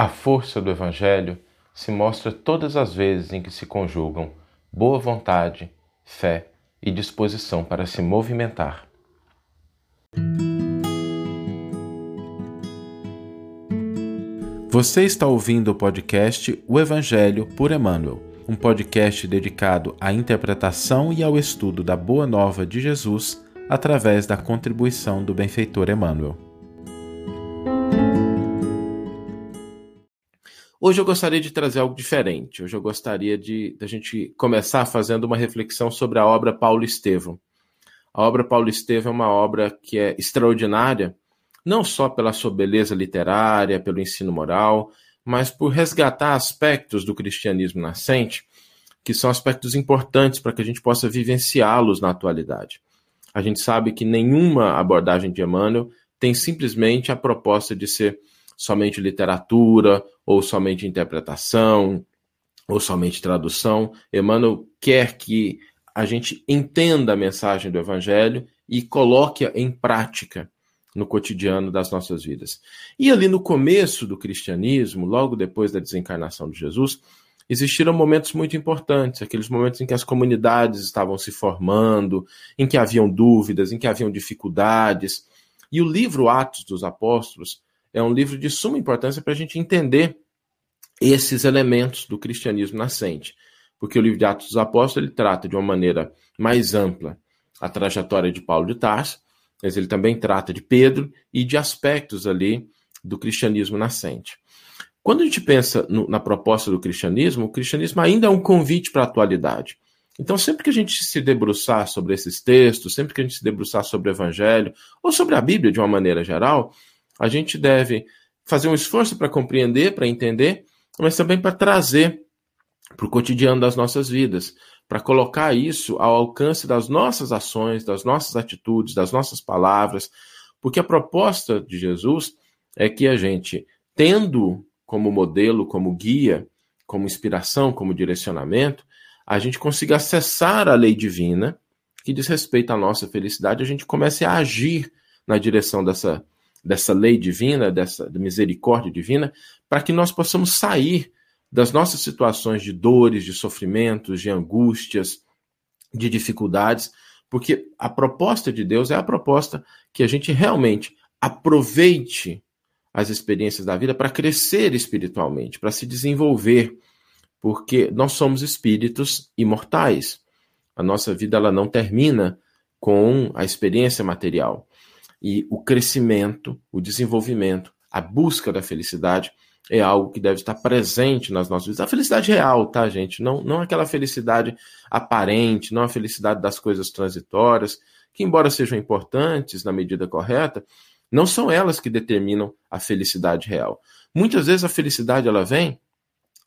A força do Evangelho se mostra todas as vezes em que se conjugam boa vontade, fé e disposição para se movimentar. Você está ouvindo o podcast O Evangelho por Emmanuel, um podcast dedicado à interpretação e ao estudo da Boa Nova de Jesus através da contribuição do benfeitor Emmanuel. Hoje eu gostaria de trazer algo diferente. Hoje eu gostaria de a gente começar fazendo uma reflexão sobre a obra Paulo Estevão. A obra Paulo Estevão é uma obra que é extraordinária, não só pela sua beleza literária, pelo ensino moral, mas por resgatar aspectos do cristianismo nascente que são aspectos importantes para que a gente possa vivenciá-los na atualidade. A gente sabe que nenhuma abordagem de Emmanuel tem simplesmente a proposta de ser somente literatura, ou somente interpretação, ou somente tradução. Emmanuel quer que a gente entenda a mensagem do Evangelho e coloque-a em prática no cotidiano das nossas vidas. E ali no começo do cristianismo, logo depois da desencarnação de Jesus, existiram momentos muito importantes, aqueles momentos em que as comunidades estavam se formando, em que haviam dúvidas, em que haviam dificuldades. E o livro Atos dos Apóstolos é um livro de suma importância para a gente entender esses elementos do cristianismo nascente. Porque o livro de Atos dos Apóstolos ele trata de uma maneira mais ampla a trajetória de Paulo de Tarso, mas ele também trata de Pedro e de aspectos ali do cristianismo nascente. Quando a gente pensa no, na proposta do cristianismo, o cristianismo ainda é um convite para a atualidade. Então, sempre que a gente se debruçar sobre esses textos, sempre que a gente se debruçar sobre o Evangelho, ou sobre a Bíblia de uma maneira geral, a gente deve fazer um esforço para compreender, para entender, mas também para trazer para o cotidiano das nossas vidas, para colocar isso ao alcance das nossas ações, das nossas atitudes, das nossas palavras, porque a proposta de Jesus é que a gente, tendo como modelo, como guia, como inspiração, como direcionamento, a gente consiga acessar a lei divina que diz respeito à nossa felicidade, a gente comece a agir na direção dessa dessa lei divina, dessa misericórdia divina, para que nós possamos sair das nossas situações de dores, de sofrimentos, de angústias, de dificuldades, porque a proposta de Deus é a proposta que a gente realmente aproveite as experiências da vida para crescer espiritualmente, para se desenvolver, porque nós somos espíritos imortais. A nossa vida ela não termina com a experiência material. E o crescimento, o desenvolvimento, a busca da felicidade é algo que deve estar presente nas nossas vidas. A felicidade real, tá, gente? Não, não aquela felicidade aparente, não a felicidade das coisas transitórias, que, embora sejam importantes na medida correta, não são elas que determinam a felicidade real. Muitas vezes a felicidade ela vem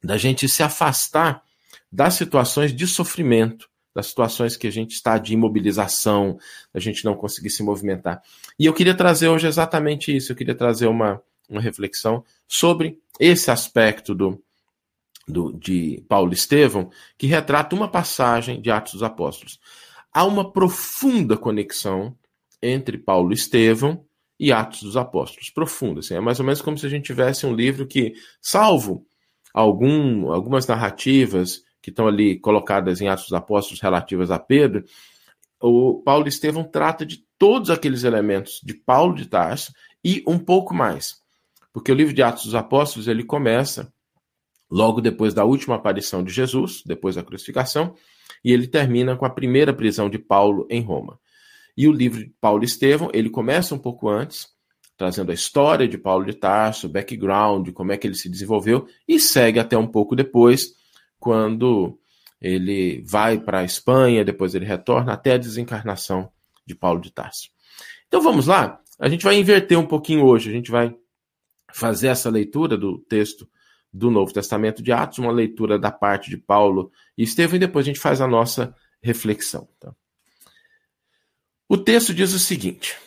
da gente se afastar das situações de sofrimento, das situações que a gente está de imobilização, a gente não conseguir se movimentar. E eu queria trazer hoje exatamente isso, eu queria trazer uma, uma reflexão sobre esse aspecto do, do, de Paulo Estevão, que retrata uma passagem de Atos dos Apóstolos. Há uma profunda conexão entre Paulo Estevão e Atos dos Apóstolos. Profunda, assim, é mais ou menos como se a gente tivesse um livro que, salvo algum, algumas narrativas que estão ali colocadas em Atos dos Apóstolos relativas a Pedro, o Paulo Estevão trata de todos aqueles elementos de Paulo de Tarso e um pouco mais. Porque o livro de Atos dos Apóstolos ele começa logo depois da última aparição de Jesus, depois da crucificação, e ele termina com a primeira prisão de Paulo em Roma. E o livro de Paulo Estevão, ele começa um pouco antes, trazendo a história de Paulo de Tarso, o background, como é que ele se desenvolveu, e segue até um pouco depois, quando ele vai para a Espanha, depois ele retorna até a desencarnação de Paulo de Tarso. Então vamos lá, a gente vai inverter um pouquinho hoje, a gente vai fazer essa leitura do texto do Novo Testamento de Atos, uma leitura da parte de Paulo e Estevão, e depois a gente faz a nossa reflexão. Tá? O texto diz o seguinte: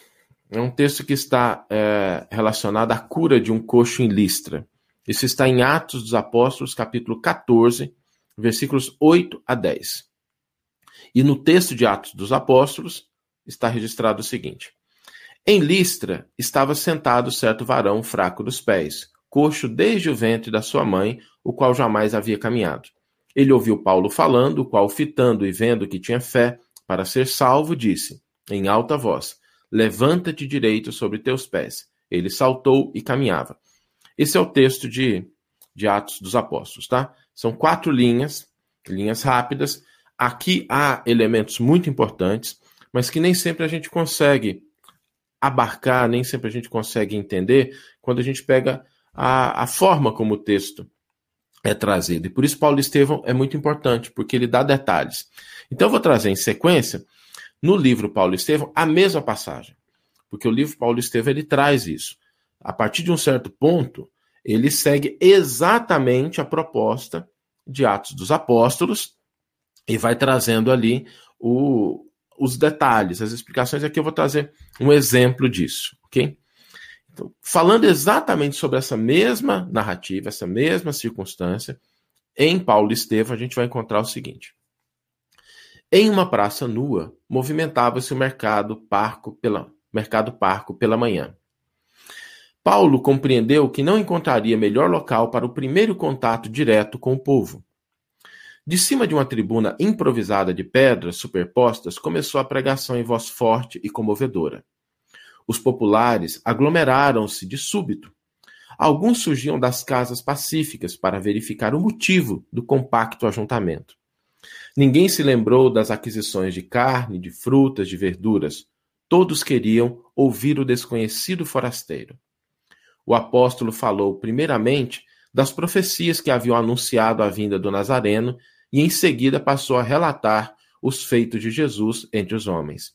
é um texto que está é, relacionado à cura de um coxo em Listra. Isso está em Atos dos Apóstolos, capítulo 14, versículos 8 a 10. E no texto de Atos dos Apóstolos está registrado o seguinte: Em Listra estava sentado certo varão fraco dos pés, coxo desde o ventre da sua mãe, o qual jamais havia caminhado. Ele ouviu Paulo falando, o qual, fitando e vendo que tinha fé para ser salvo, disse, em alta voz: Levanta-te direito sobre teus pés. Ele saltou e caminhava. Esse é o texto de, de Atos dos Apóstolos, tá? São quatro linhas, linhas rápidas. Aqui há elementos muito importantes, mas que nem sempre a gente consegue abarcar, nem sempre a gente consegue entender quando a gente pega a, a forma como o texto é trazido. E por isso Paulo Estevão é muito importante, porque ele dá detalhes. Então eu vou trazer em sequência, no livro Paulo Estevão, a mesma passagem. Porque o livro Paulo Estevão ele traz isso. A partir de um certo ponto, ele segue exatamente a proposta de Atos dos Apóstolos e vai trazendo ali o, os detalhes, as explicações. Aqui eu vou trazer um exemplo disso, ok? Então, falando exatamente sobre essa mesma narrativa, essa mesma circunstância, em Paulo Estevão, a gente vai encontrar o seguinte. Em uma praça nua, movimentava-se o mercado parco pela, mercado parco pela manhã. Paulo compreendeu que não encontraria melhor local para o primeiro contato direto com o povo. De cima de uma tribuna improvisada de pedras superpostas, começou a pregação em voz forte e comovedora. Os populares aglomeraram-se de súbito. Alguns surgiam das casas pacíficas para verificar o motivo do compacto ajuntamento. Ninguém se lembrou das aquisições de carne, de frutas, de verduras. Todos queriam ouvir o desconhecido forasteiro. O apóstolo falou, primeiramente, das profecias que haviam anunciado a vinda do Nazareno e, em seguida, passou a relatar os feitos de Jesus entre os homens.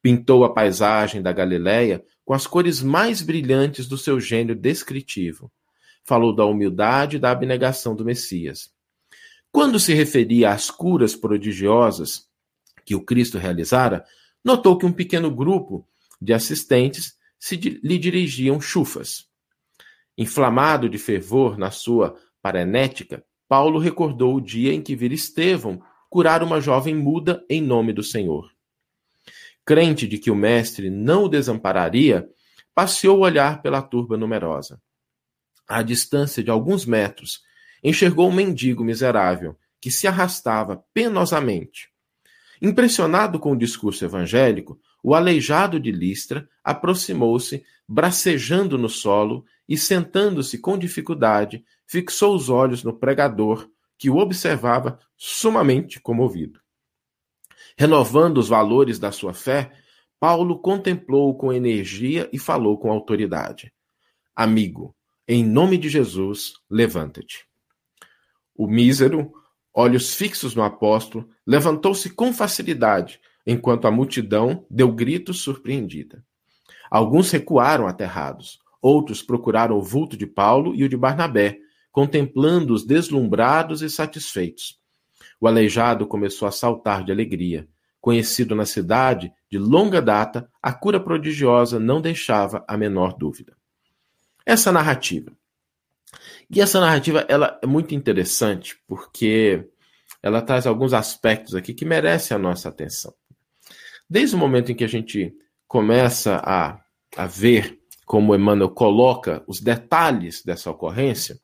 Pintou a paisagem da Galiléia com as cores mais brilhantes do seu gênio descritivo. Falou da humildade e da abnegação do Messias. Quando se referia às curas prodigiosas que o Cristo realizara, notou que um pequeno grupo de assistentes se lhe dirigiam chufas. Inflamado de fervor na sua parenética, Paulo recordou o dia em que vira Estevão curar uma jovem muda em nome do Senhor crente de que o mestre não o desampararia, passeou o olhar pela turba numerosa. À distância de alguns metros, enxergou um mendigo miserável que se arrastava penosamente. Impressionado com o discurso evangélico, o aleijado de Listra aproximou-se, bracejando no solo e, sentando-se com dificuldade, fixou os olhos no pregador, que o observava sumamente comovido. Renovando os valores da sua fé, Paulo contemplou com energia e falou com autoridade: Amigo, em nome de Jesus, levanta-te. O mísero, olhos fixos no apóstolo, levantou-se com facilidade, enquanto a multidão deu gritos surpreendida. Alguns recuaram aterrados, outros procuraram o vulto de Paulo e o de Barnabé, contemplando-os deslumbrados e satisfeitos. O aleijado começou a saltar de alegria. Conhecido na cidade de longa data, a cura prodigiosa não deixava a menor dúvida. Essa narrativa. E essa narrativa ela é muito interessante porque ela traz alguns aspectos aqui que merecem a nossa atenção. Desde o momento em que a gente começa a, a ver como Emmanuel coloca os detalhes dessa ocorrência,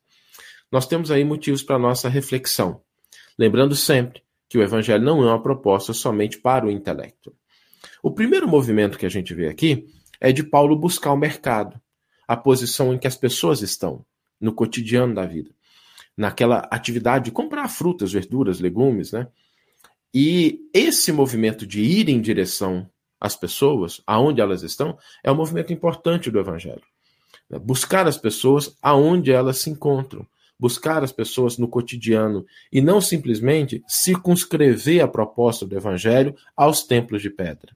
nós temos aí motivos para nossa reflexão. Lembrando sempre que o evangelho não é uma proposta somente para o intelecto. O primeiro movimento que a gente vê aqui é de Paulo buscar o mercado, a posição em que as pessoas estão no cotidiano da vida, naquela atividade de comprar frutas, verduras, legumes, né? E esse movimento de ir em direção às pessoas, aonde elas estão, é um movimento importante do evangelho. Buscar as pessoas aonde elas se encontram, buscar as pessoas no cotidiano e não simplesmente circunscrever a proposta do evangelho aos templos de pedra.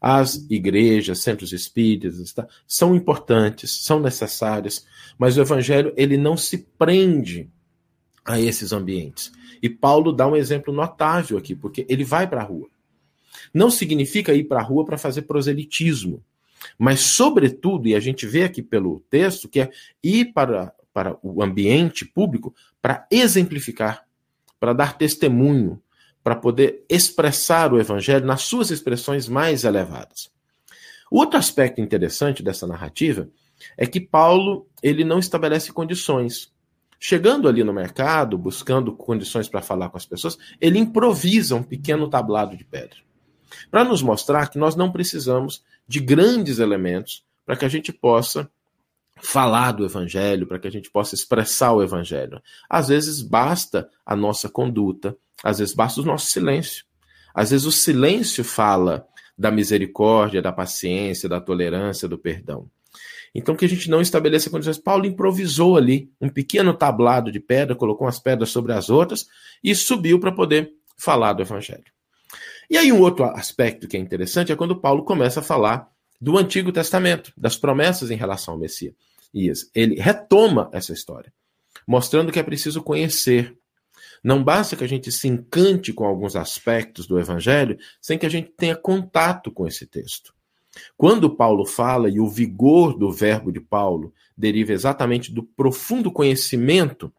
As igrejas, centros espíritas, tá, são importantes, são necessárias, mas o evangelho ele não se prende a esses ambientes. E Paulo dá um exemplo notável aqui, porque ele vai para a rua. Não significa ir para a rua para fazer proselitismo, mas, sobretudo, e a gente vê aqui pelo texto, que é ir para para o ambiente público para exemplificar, para dar testemunho, para poder expressar o evangelho nas suas expressões mais elevadas. Outro aspecto interessante dessa narrativa é que Paulo ele não estabelece condições. Chegando ali no mercado, buscando condições para falar com as pessoas, ele improvisa um pequeno tablado de pedra. Para nos mostrar que nós não precisamos de grandes elementos para que a gente possa falar do evangelho, para que a gente possa expressar o evangelho. Às vezes basta a nossa conduta, às vezes basta o nosso silêncio. Às vezes o silêncio fala da misericórdia, da paciência, da tolerância, do perdão. Então que a gente não estabeleça condições. Paulo improvisou ali um pequeno tablado de pedra, colocou as pedras sobre as outras e subiu para poder falar do evangelho. E aí um outro aspecto que é interessante é quando Paulo começa a falar do Antigo Testamento, das promessas em relação ao Messias. Ele retoma essa história, mostrando que é preciso conhecer. Não basta que a gente se encante com alguns aspectos do Evangelho sem que a gente tenha contato com esse texto. Quando Paulo fala, e o vigor do verbo de Paulo deriva exatamente do profundo conhecimento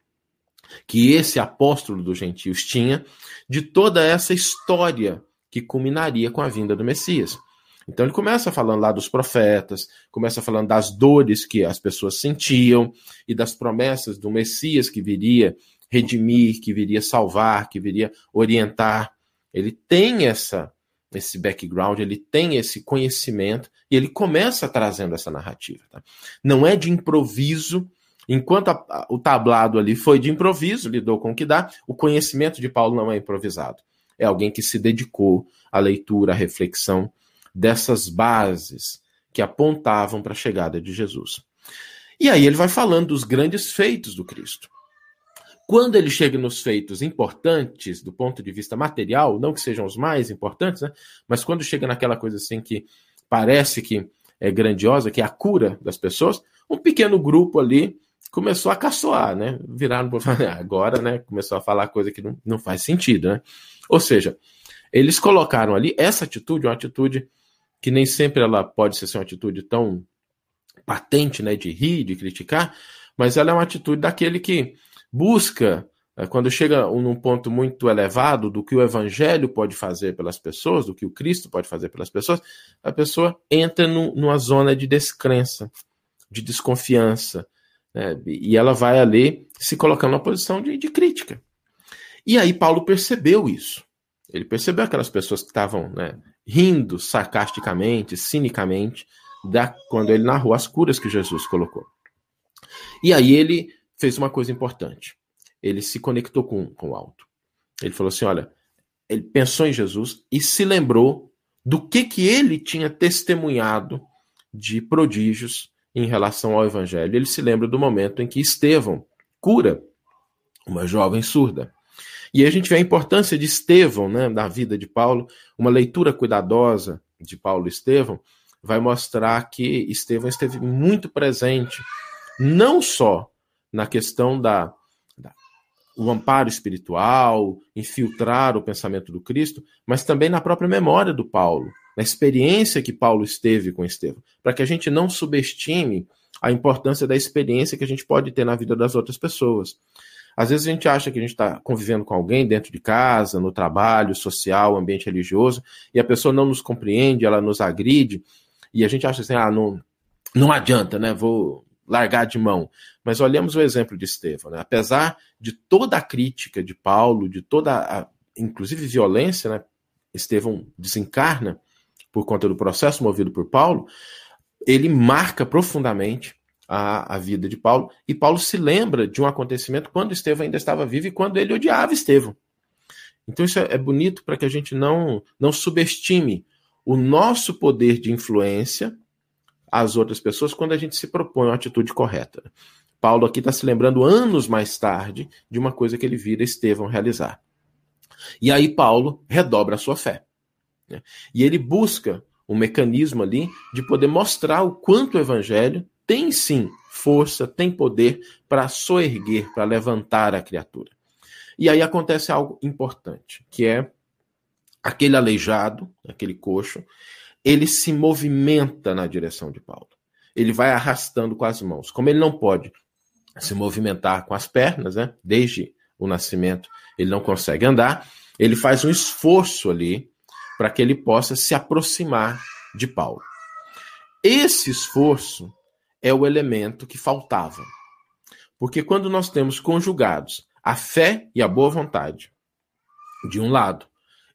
que esse apóstolo dos gentios tinha de toda essa história que culminaria com a vinda do Messias. Então ele começa falando lá dos profetas, começa falando das dores que as pessoas sentiam e das promessas do Messias que viria redimir, que viria salvar, que viria orientar. Ele tem essa esse background, ele tem esse conhecimento e ele começa trazendo essa narrativa. Tá? Não é de improviso, enquanto a, a, o tablado ali foi de improviso, lidou com o que dá, o conhecimento de Paulo não é improvisado. É alguém que se dedicou à leitura, à reflexão dessas bases que apontavam para a chegada de Jesus. E aí ele vai falando dos grandes feitos do Cristo. Quando ele chega nos feitos importantes do ponto de vista material, não que sejam os mais importantes, né? mas quando chega naquela coisa assim que parece que é grandiosa, que é a cura das pessoas, um pequeno grupo ali começou a caçoar, né? Viraram para agora, né? Começou a falar coisa que não, não faz sentido, né? Ou seja, eles colocaram ali essa atitude, uma atitude que nem sempre ela pode ser uma atitude tão patente, né, de rir, de criticar, mas ela é uma atitude daquele que busca, eh, quando chega num ponto muito elevado do que o evangelho pode fazer pelas pessoas, do que o Cristo pode fazer pelas pessoas, a pessoa entra no, numa zona de descrença, de desconfiança, né? e ela vai ali se colocando numa posição de, de crítica. E aí Paulo percebeu isso. Ele percebeu aquelas pessoas que estavam né, rindo sarcasticamente, cinicamente, da, quando ele narrou as curas que Jesus colocou. E aí ele fez uma coisa importante. Ele se conectou com, com o alto. Ele falou assim: olha, ele pensou em Jesus e se lembrou do que, que ele tinha testemunhado de prodígios em relação ao evangelho. Ele se lembra do momento em que Estevão cura uma jovem surda. E a gente vê a importância de Estevão, né, na vida de Paulo. Uma leitura cuidadosa de Paulo e Estevão vai mostrar que Estevão esteve muito presente, não só na questão da, da o amparo espiritual, infiltrar o pensamento do Cristo, mas também na própria memória do Paulo, na experiência que Paulo esteve com Estevão, para que a gente não subestime a importância da experiência que a gente pode ter na vida das outras pessoas. Às vezes a gente acha que a gente está convivendo com alguém dentro de casa, no trabalho, social, ambiente religioso, e a pessoa não nos compreende, ela nos agride, e a gente acha assim, ah, não, não adianta, né? Vou largar de mão. Mas olhamos o exemplo de Estevão, né? Apesar de toda a crítica de Paulo, de toda a, inclusive violência, né? Estevão desencarna por conta do processo movido por Paulo, ele marca profundamente a, a vida de Paulo. E Paulo se lembra de um acontecimento quando Estevão ainda estava vivo e quando ele odiava Estevão. Então isso é, é bonito para que a gente não, não subestime o nosso poder de influência às outras pessoas quando a gente se propõe uma atitude correta. Paulo aqui está se lembrando anos mais tarde de uma coisa que ele vira Estevão realizar. E aí Paulo redobra a sua fé. Né? E ele busca um mecanismo ali de poder mostrar o quanto o evangelho tem sim força, tem poder para soerguer, para levantar a criatura. E aí acontece algo importante, que é aquele aleijado, aquele coxo, ele se movimenta na direção de Paulo. Ele vai arrastando com as mãos. Como ele não pode se movimentar com as pernas, né? Desde o nascimento, ele não consegue andar. Ele faz um esforço ali para que ele possa se aproximar de Paulo. Esse esforço é o elemento que faltava. Porque quando nós temos conjugados a fé e a boa vontade de um lado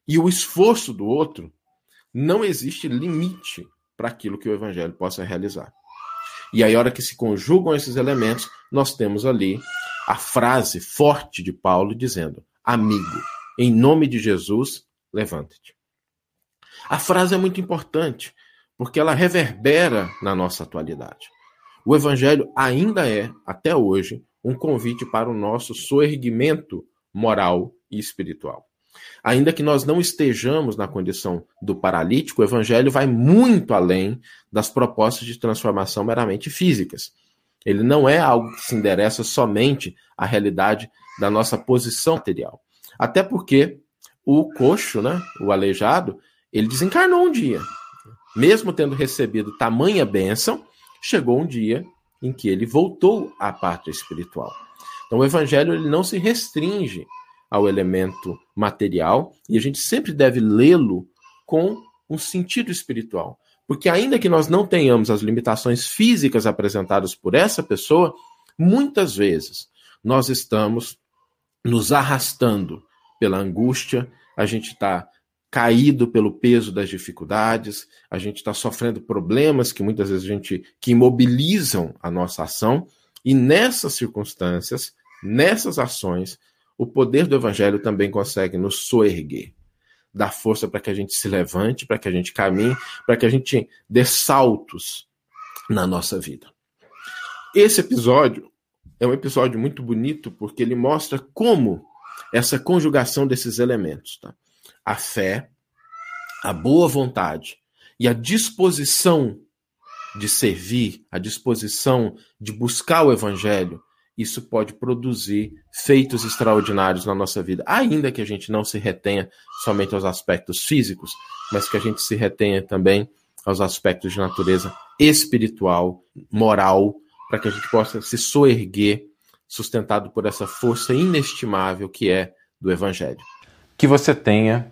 e o esforço do outro, não existe limite para aquilo que o evangelho possa realizar. E aí, a hora que se conjugam esses elementos, nós temos ali a frase forte de Paulo dizendo: Amigo, em nome de Jesus, levante-te. A frase é muito importante, porque ela reverbera na nossa atualidade. O Evangelho ainda é, até hoje, um convite para o nosso soerguimento moral e espiritual. Ainda que nós não estejamos na condição do paralítico, o Evangelho vai muito além das propostas de transformação meramente físicas. Ele não é algo que se endereça somente à realidade da nossa posição material. Até porque o coxo, né, o aleijado, ele desencarnou um dia. Mesmo tendo recebido tamanha bênção, chegou um dia em que ele voltou à pátria espiritual. Então o evangelho ele não se restringe ao elemento material e a gente sempre deve lê-lo com um sentido espiritual. Porque ainda que nós não tenhamos as limitações físicas apresentadas por essa pessoa, muitas vezes nós estamos nos arrastando pela angústia, a gente está caído pelo peso das dificuldades, a gente está sofrendo problemas que muitas vezes a gente que imobilizam a nossa ação, e nessas circunstâncias, nessas ações, o poder do evangelho também consegue nos soerguer, dar força para que a gente se levante, para que a gente caminhe, para que a gente dê saltos na nossa vida. Esse episódio é um episódio muito bonito porque ele mostra como essa conjugação desses elementos, tá? A fé, a boa vontade e a disposição de servir, a disposição de buscar o evangelho, isso pode produzir feitos extraordinários na nossa vida, ainda que a gente não se retenha somente aos aspectos físicos, mas que a gente se retenha também aos aspectos de natureza espiritual, moral, para que a gente possa se soerguer, sustentado por essa força inestimável que é do Evangelho. Que você tenha